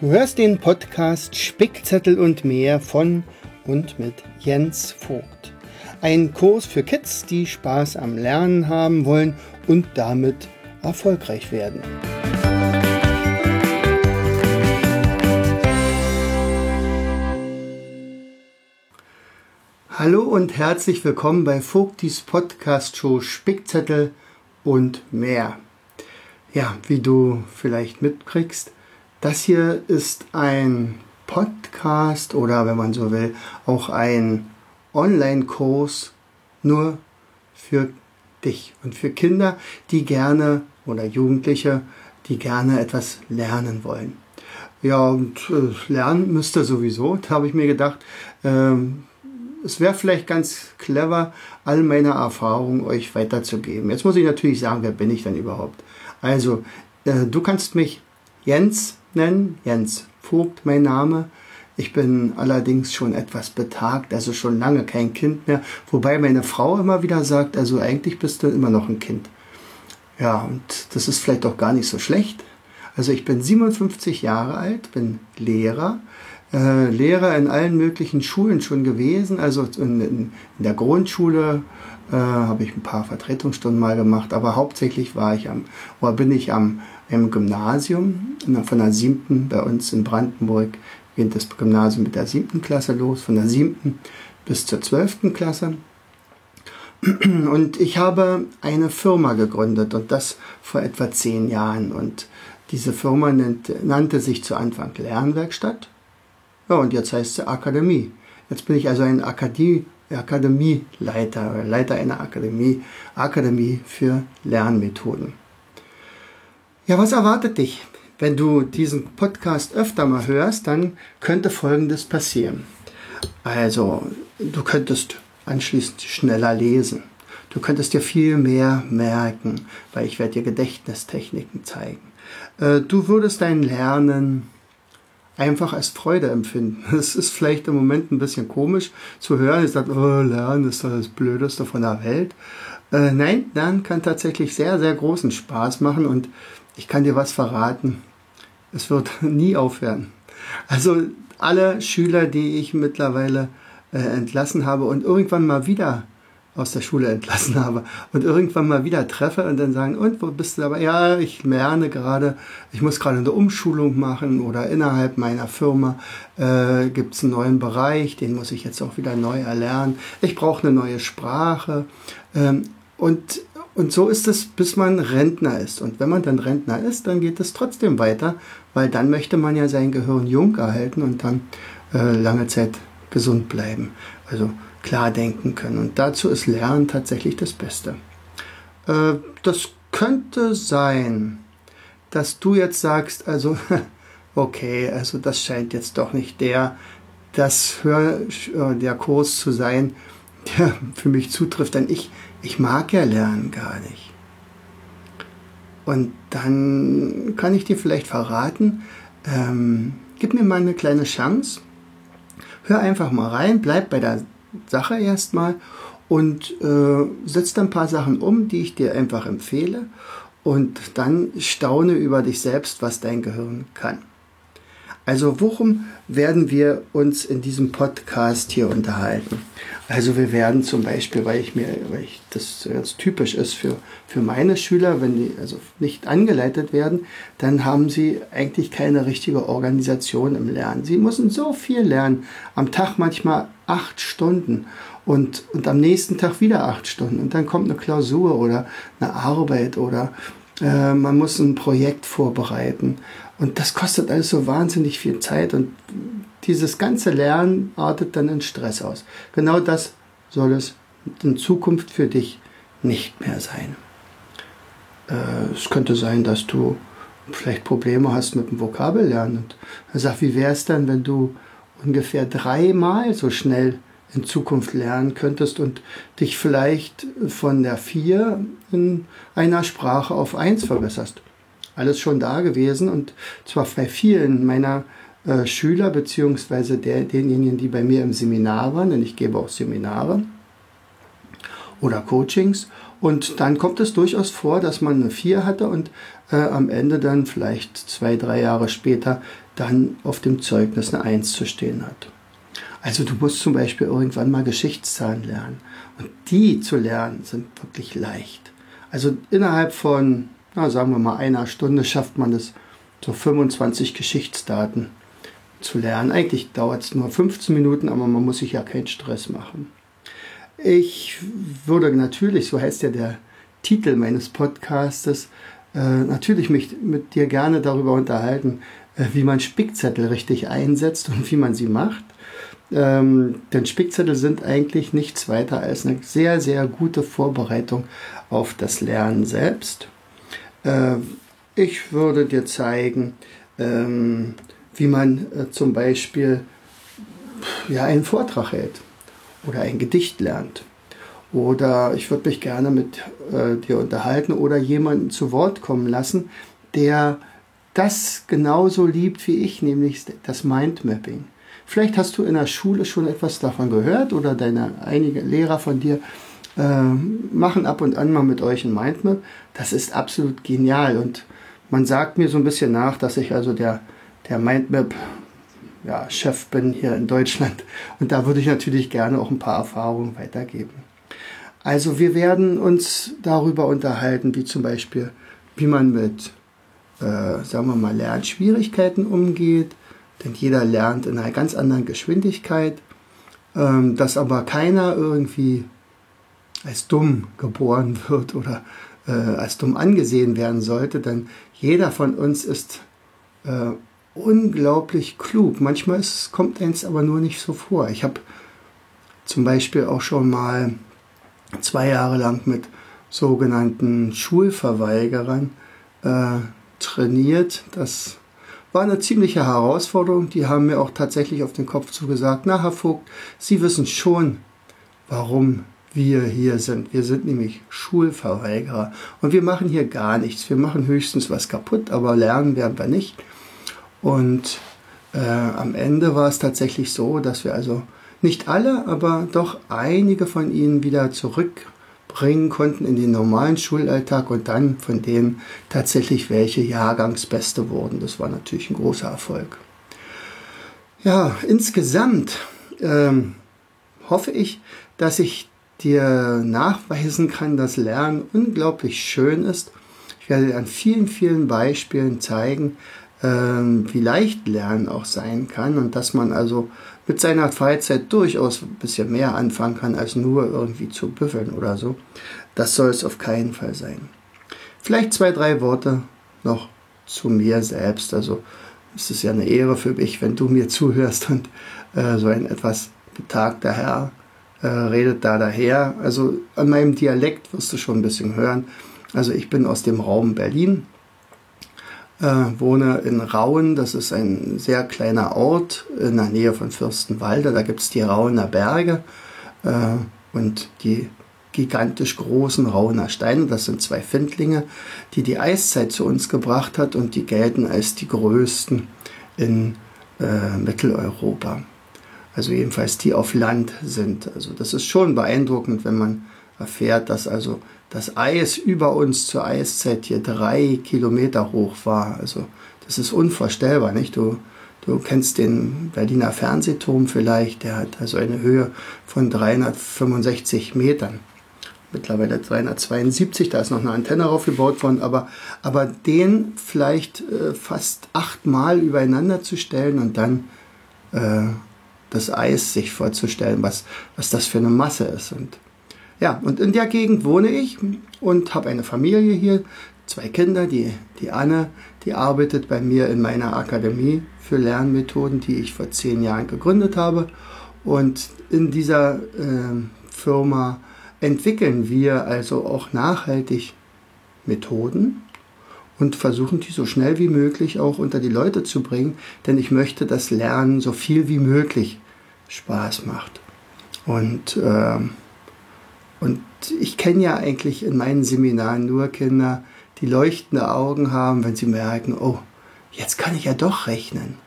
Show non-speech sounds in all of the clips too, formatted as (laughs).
Du hörst den Podcast Spickzettel und mehr von und mit Jens Vogt. Ein Kurs für Kids, die Spaß am Lernen haben wollen und damit erfolgreich werden. Hallo und herzlich willkommen bei Vogtis Podcast Show Spickzettel und mehr. Ja, wie du vielleicht mitkriegst, das hier ist ein Podcast oder wenn man so will, auch ein Online-Kurs nur für dich und für Kinder, die gerne oder Jugendliche, die gerne etwas lernen wollen. Ja, und äh, lernen müsste sowieso. (laughs) Da habe ich mir gedacht, ähm, es wäre vielleicht ganz clever, all meine Erfahrungen euch weiterzugeben. Jetzt muss ich natürlich sagen, wer bin ich denn überhaupt? Also, äh, du kannst mich Jens nennen. Jens Vogt, mein Name. Ich bin allerdings schon etwas betagt, also schon lange kein Kind mehr. Wobei meine Frau immer wieder sagt, also eigentlich bist du immer noch ein Kind. Ja, und das ist vielleicht auch gar nicht so schlecht. Also ich bin 57 Jahre alt, bin Lehrer, äh, Lehrer in allen möglichen Schulen schon gewesen. Also in, in, in der Grundschule äh, habe ich ein paar Vertretungsstunden mal gemacht, aber hauptsächlich war ich am, oder bin ich am im Gymnasium, von der siebten bei uns in Brandenburg geht das Gymnasium mit der siebten Klasse los, von der siebten bis zur zwölften Klasse. (clears throat) Und ich habe eine Firma gegründet und das vor etwa zehn Jahren. Und diese Firma nannte, sich zu Anfang Lernwerkstatt. Ja, und jetzt heißt sie Akademie. Jetzt bin ich also ein Akademie, Akademieleiter, Leiter einer Akademie, Akademie für Lernmethoden. Ja, was erwartet dich? Wenn du diesen Podcast öfter mal hörst, dann könnte Folgendes passieren. Also, du könntest anschließend schneller lesen. Du könntest dir viel mehr merken, weil ich werde dir Gedächtnistechniken zeigen. Äh, du würdest dein Lernen einfach als Freude empfinden. (laughs) Es ist vielleicht im Moment ein bisschen komisch zu hören. Ich sage, oh, Lernen ist das Blödeste von der Welt. Äh, nein, Lernen kann tatsächlich sehr, sehr großen Spaß machen und ich kann dir was verraten. Es wird (laughs) nie aufhören. Also alle Schüler, die ich mittlerweile äh, entlassen habe und irgendwann mal wieder aus der Schule entlassen (laughs) habe und irgendwann mal wieder treffe und dann sagen, und wo bist du dabei? Ja, ich lerne gerade, ich muss gerade eine Umschulung machen oder innerhalb meiner Firma äh, gibt es einen neuen Bereich, den muss ich jetzt auch wieder neu erlernen. Ich brauche eine neue Sprache. Ähm, und und so ist es, bis man Rentner ist. Und wenn man dann Rentner ist, dann geht es trotzdem weiter, weil dann möchte man ja sein Gehirn jung erhalten und dann äh, lange Zeit gesund bleiben. Also klar denken können. Und dazu ist Lernen tatsächlich das Beste. Äh, das könnte sein, dass du jetzt sagst, also (laughs) okay, also das scheint jetzt doch nicht der, das Hör, äh, der Kurs zu sein, der für mich zutrifft, denn ich ich mag ja Lernen gar nicht. Und dann kann ich dir vielleicht verraten, ähm, gib mir mal eine kleine Chance, hör einfach mal rein, bleib bei der Sache erstmal und äh, setz dann ein paar Sachen um, die ich dir einfach empfehle und dann staune über dich selbst, was dein Gehirn kann. Also worum werden wir uns in diesem Podcast hier unterhalten? Also wir werden zum Beispiel, weil ich mir, weil ich das ganz typisch ist für, für meine Schüler, wenn die also nicht angeleitet werden, dann haben sie eigentlich keine richtige Organisation im Lernen. Sie müssen so viel lernen, am Tag manchmal acht Stunden und, und am nächsten Tag wieder acht Stunden und dann kommt eine Klausur oder eine Arbeit oder äh, man muss ein Projekt vorbereiten und das kostet alles so wahnsinnig viel Zeit und dieses ganze Lernen artet dann in Stress aus. Genau das soll es in Zukunft für dich nicht mehr sein. Äh, es könnte sein, dass du vielleicht Probleme hast mit dem Vokabellernen. Und sagt, wie wäre es dann, wenn du ungefähr dreimal so schnell in Zukunft lernen könntest und dich vielleicht von der 4 in einer Sprache auf 1 verbesserst. Alles schon da gewesen und zwar bei vielen meiner äh, Schüler beziehungsweise der, denjenigen, die bei mir im Seminar waren, denn ich gebe auch Seminare oder Coachings. Und dann kommt es durchaus vor, dass man eine 4 hatte und äh, am Ende dann vielleicht zwei, drei Jahre später dann auf dem Zeugnis eine Eins zu stehen hat. Also du musst zum Beispiel irgendwann mal Geschichtszahlen lernen. Und die zu lernen sind wirklich leicht. Also innerhalb von, na, sagen wir mal, einer Stunde schafft man es, so 25 Geschichtsdaten zu lernen. Eigentlich dauert es nur 15 Minuten, aber man muss sich ja keinen Stress machen. Ich würde natürlich, so heißt ja der Titel meines Podcastes, äh, natürlich mich mit dir gerne darüber unterhalten, äh, wie man Spickzettel richtig einsetzt und wie man sie macht. Ähm, denn Spickzettel sind eigentlich nichts weiter als eine sehr, sehr gute Vorbereitung auf das Lernen selbst. Äh, ich würde dir zeigen, ähm, wie man äh, zum Beispiel einen Vortrag hält oder ein Gedicht lernt. Oder ich würde mich gerne mit äh, dir unterhalten oder jemanden zu Wort kommen lassen, der das genauso liebt wie ich, nämlich das Mindmapping. Vielleicht hast du in der Schule schon etwas davon gehört oder deine einige Lehrer von dir machen ab und an mal mit euch ein Mindmap. Das ist absolut genial und man sagt mir so ein bisschen nach, dass ich also der, der Mindmap ja, Chef bin hier in Deutschland und da würde ich natürlich gerne auch ein paar Erfahrungen weitergeben. Also wir werden uns darüber unterhalten, wie zum Beispiel, wie man mit, äh, sagen wir mal, Lernschwierigkeiten umgeht, denn jeder lernt in einer ganz anderen Geschwindigkeit, ähm, dass aber keiner irgendwie als dumm geboren wird oder äh, als dumm angesehen werden sollte, denn jeder von uns ist äh, unglaublich klug. Manchmal ist, kommt es aber nur nicht so vor. Ich habe zum Beispiel auch schon mal zwei Jahre lang mit sogenannten Schulverweigerern äh, trainiert. Das war eine ziemliche Herausforderung. Die haben mir auch tatsächlich auf den Kopf zugesagt, na Herr Vogt, Sie wissen schon, warum wir hier sind. Wir sind nämlich Schulverweigerer und wir machen hier gar nichts. Wir machen höchstens was kaputt, aber lernen werden wir nicht. Und äh, am Ende war es tatsächlich so, dass wir also nicht alle, aber doch einige von ihnen wieder zurück bringen konnten in den normalen Schulalltag und dann von denen tatsächlich welche Jahrgangsbeste wurden. Das war natürlich ein großer Erfolg. Ja, insgesamt ähm, hoffe ich, dass ich dir nachweisen kann, dass Lernen unglaublich schön ist. Ich werde dir an vielen, vielen Beispielen zeigen, ähm, wie leicht Lernen auch sein kann und dass man also mit seiner Freizeit durchaus ein bisschen mehr anfangen kann, als nur irgendwie zu büffeln oder so. Das soll es auf keinen Fall sein. Vielleicht zwei, drei Worte noch zu mir selbst. Also es ist ja eine Ehre für mich, wenn du mir (laughs) zuhörst und äh, so ein etwas betagter Herr äh, redet da daher. Also an meinem Dialekt wirst du schon ein bisschen hören. Also ich bin aus dem Raum Berlin, äh, wohne in Rauen, das ist ein sehr kleiner Ort in der Nähe von Fürstenwalde. Da gibt es die Rauener Berge äh, und die gigantisch großen Rauener Steine. Das sind zwei Findlinge, die die Eiszeit zu uns gebracht hat und die gelten als die größten in äh, Mitteleuropa. Also jedenfalls die auf Land sind. Also das ist schon beeindruckend, wenn man erfährt, dass also das Eis über uns zur Eiszeit hier drei Kilometer hoch war. Also das ist unvorstellbar, nicht? Du, du kennst den Berliner Fernsehturm vielleicht, der hat also eine Höhe von 365 Metern. Mittlerweile 372, da ist noch eine Antenne draufgebaut worden, aber, aber den vielleicht äh, fast achtmal übereinander zu stellen und dann äh, das Eis sich vorzustellen, was, was das für eine Masse ist. Und ja, und in der Gegend wohne ich und habe eine Familie hier, zwei Kinder. Die, die Anne, die arbeitet bei mir in meiner Akademie für Lernmethoden, die ich vor zehn Jahren gegründet habe. Und in dieser äh, Firma entwickeln wir also auch nachhaltig Methoden und versuchen die so schnell wie möglich auch unter die Leute zu bringen, denn ich möchte, dass Lernen so viel wie möglich Spaß macht. Und äh, und ich kenne ja eigentlich in meinen Seminaren nur Kinder, die leuchtende Augen haben, wenn sie merken, oh, jetzt kann ich ja doch rechnen.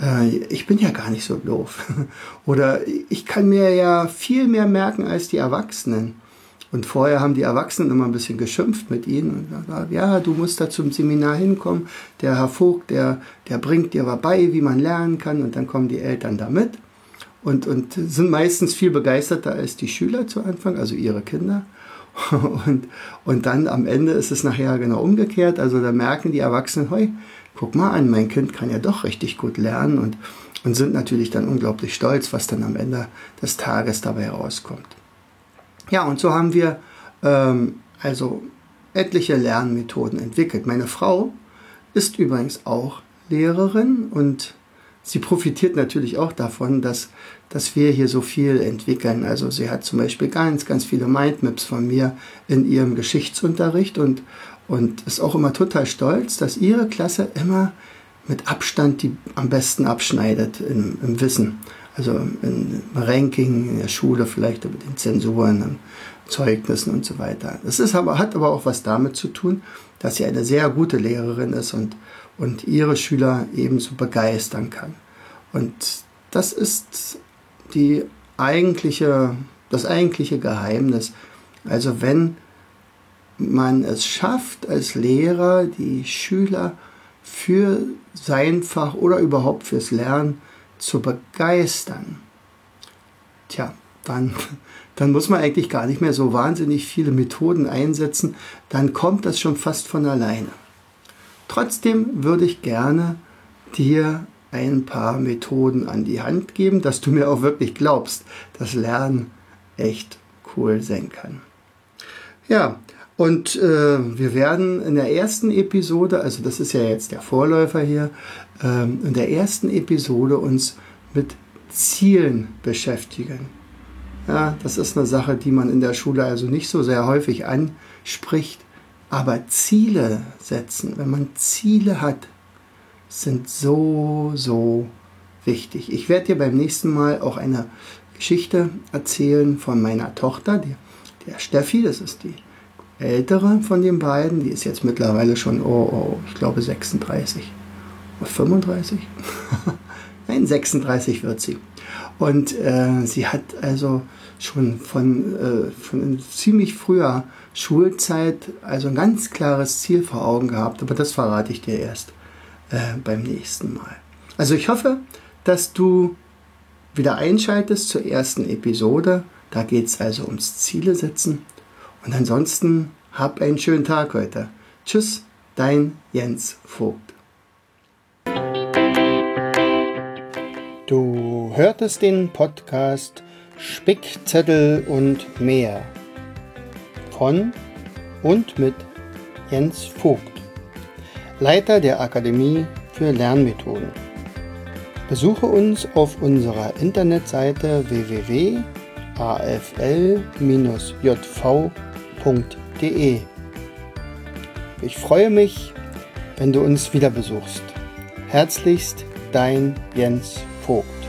Äh, ich bin ja gar nicht so doof. (laughs) Oder ich kann mir ja viel mehr merken als die Erwachsenen. Und vorher haben die Erwachsenen immer ein bisschen geschimpft mit ihnen und gesagt, ja, du musst da zum Seminar hinkommen. Der Herr Vogt, der, der bringt dir bei, wie man lernen kann. Und dann kommen die Eltern da mit und, und sind meistens viel begeisterter als die Schüler zu Anfang, also ihre Kinder. (laughs) Und, und dann am Ende ist es nachher genau umgekehrt. Also da merken die Erwachsenen, hey, guck mal an, mein Kind kann ja doch richtig gut lernen und, und sind natürlich dann unglaublich stolz, was dann am Ende des Tages dabei rauskommt. Ja, und so haben wir ähm, also etliche Lernmethoden entwickelt. Meine Frau ist übrigens auch Lehrerin und sie profitiert natürlich auch davon, dass, dass wir hier so viel entwickeln. Also sie hat zum Beispiel ganz, ganz viele Mindmaps von mir in ihrem Geschichtsunterricht und, und ist auch immer total stolz, dass ihre Klasse immer mit Abstand die am besten abschneidet im, im Wissen. Also im Ranking, in der Schule vielleicht mit den Zensuren, Zeugnissen und so weiter. Das ist aber, hat aber auch was damit zu tun, dass sie eine sehr gute Lehrerin ist und, und ihre Schüler ebenso begeistern kann. Und das ist die eigentliche, das eigentliche Geheimnis. Also wenn man es schafft, als Lehrer die Schüler für sein Fach oder überhaupt fürs Lernen zu begeistern, tja, dann, dann muss man eigentlich gar nicht mehr so wahnsinnig viele Methoden einsetzen, dann kommt das schon fast von alleine. Trotzdem würde ich gerne dir ein paar Methoden an die Hand geben, dass du mir auch wirklich glaubst, dass Lernen echt cool sein kann. Ja, und äh, wir werden in der ersten Episode, also das ist ja jetzt der Vorläufer hier, äh, in der ersten Episode uns mit Zielen beschäftigen. Ja, das ist eine Sache, die man in der Schule also nicht so sehr häufig anspricht. Aber Ziele setzen, wenn man Ziele hat, sind so, so wichtig. Ich werde dir beim nächsten Mal auch eine Geschichte erzählen von meiner Tochter, die, der Steffi, das ist die ältere von den beiden, die ist jetzt mittlerweile schon, oh, oh ich glaube 36 oder 35. (laughs) Nein, 36 wird sie. Und äh, sie hat also schon von, äh, von ziemlich früher Schulzeit also ein ganz klares Ziel vor Augen gehabt, aber das verrate ich dir erst äh, beim nächsten Mal. Also ich hoffe, dass du wieder einschaltest zur ersten Episode. Da geht es also ums Ziele setzen. Und ansonsten hab einen schönen Tag heute. Tschüss, dein Jens Vogt. Du hörtest den Podcast Spickzettel und mehr von und mit Jens Vogt. Leiter der Akademie für Lernmethoden. Besuche uns auf unserer Internetseite www.afl-jv.de. Ich freue mich, wenn du uns wieder besuchst. Herzlichst dein Jens Vogt.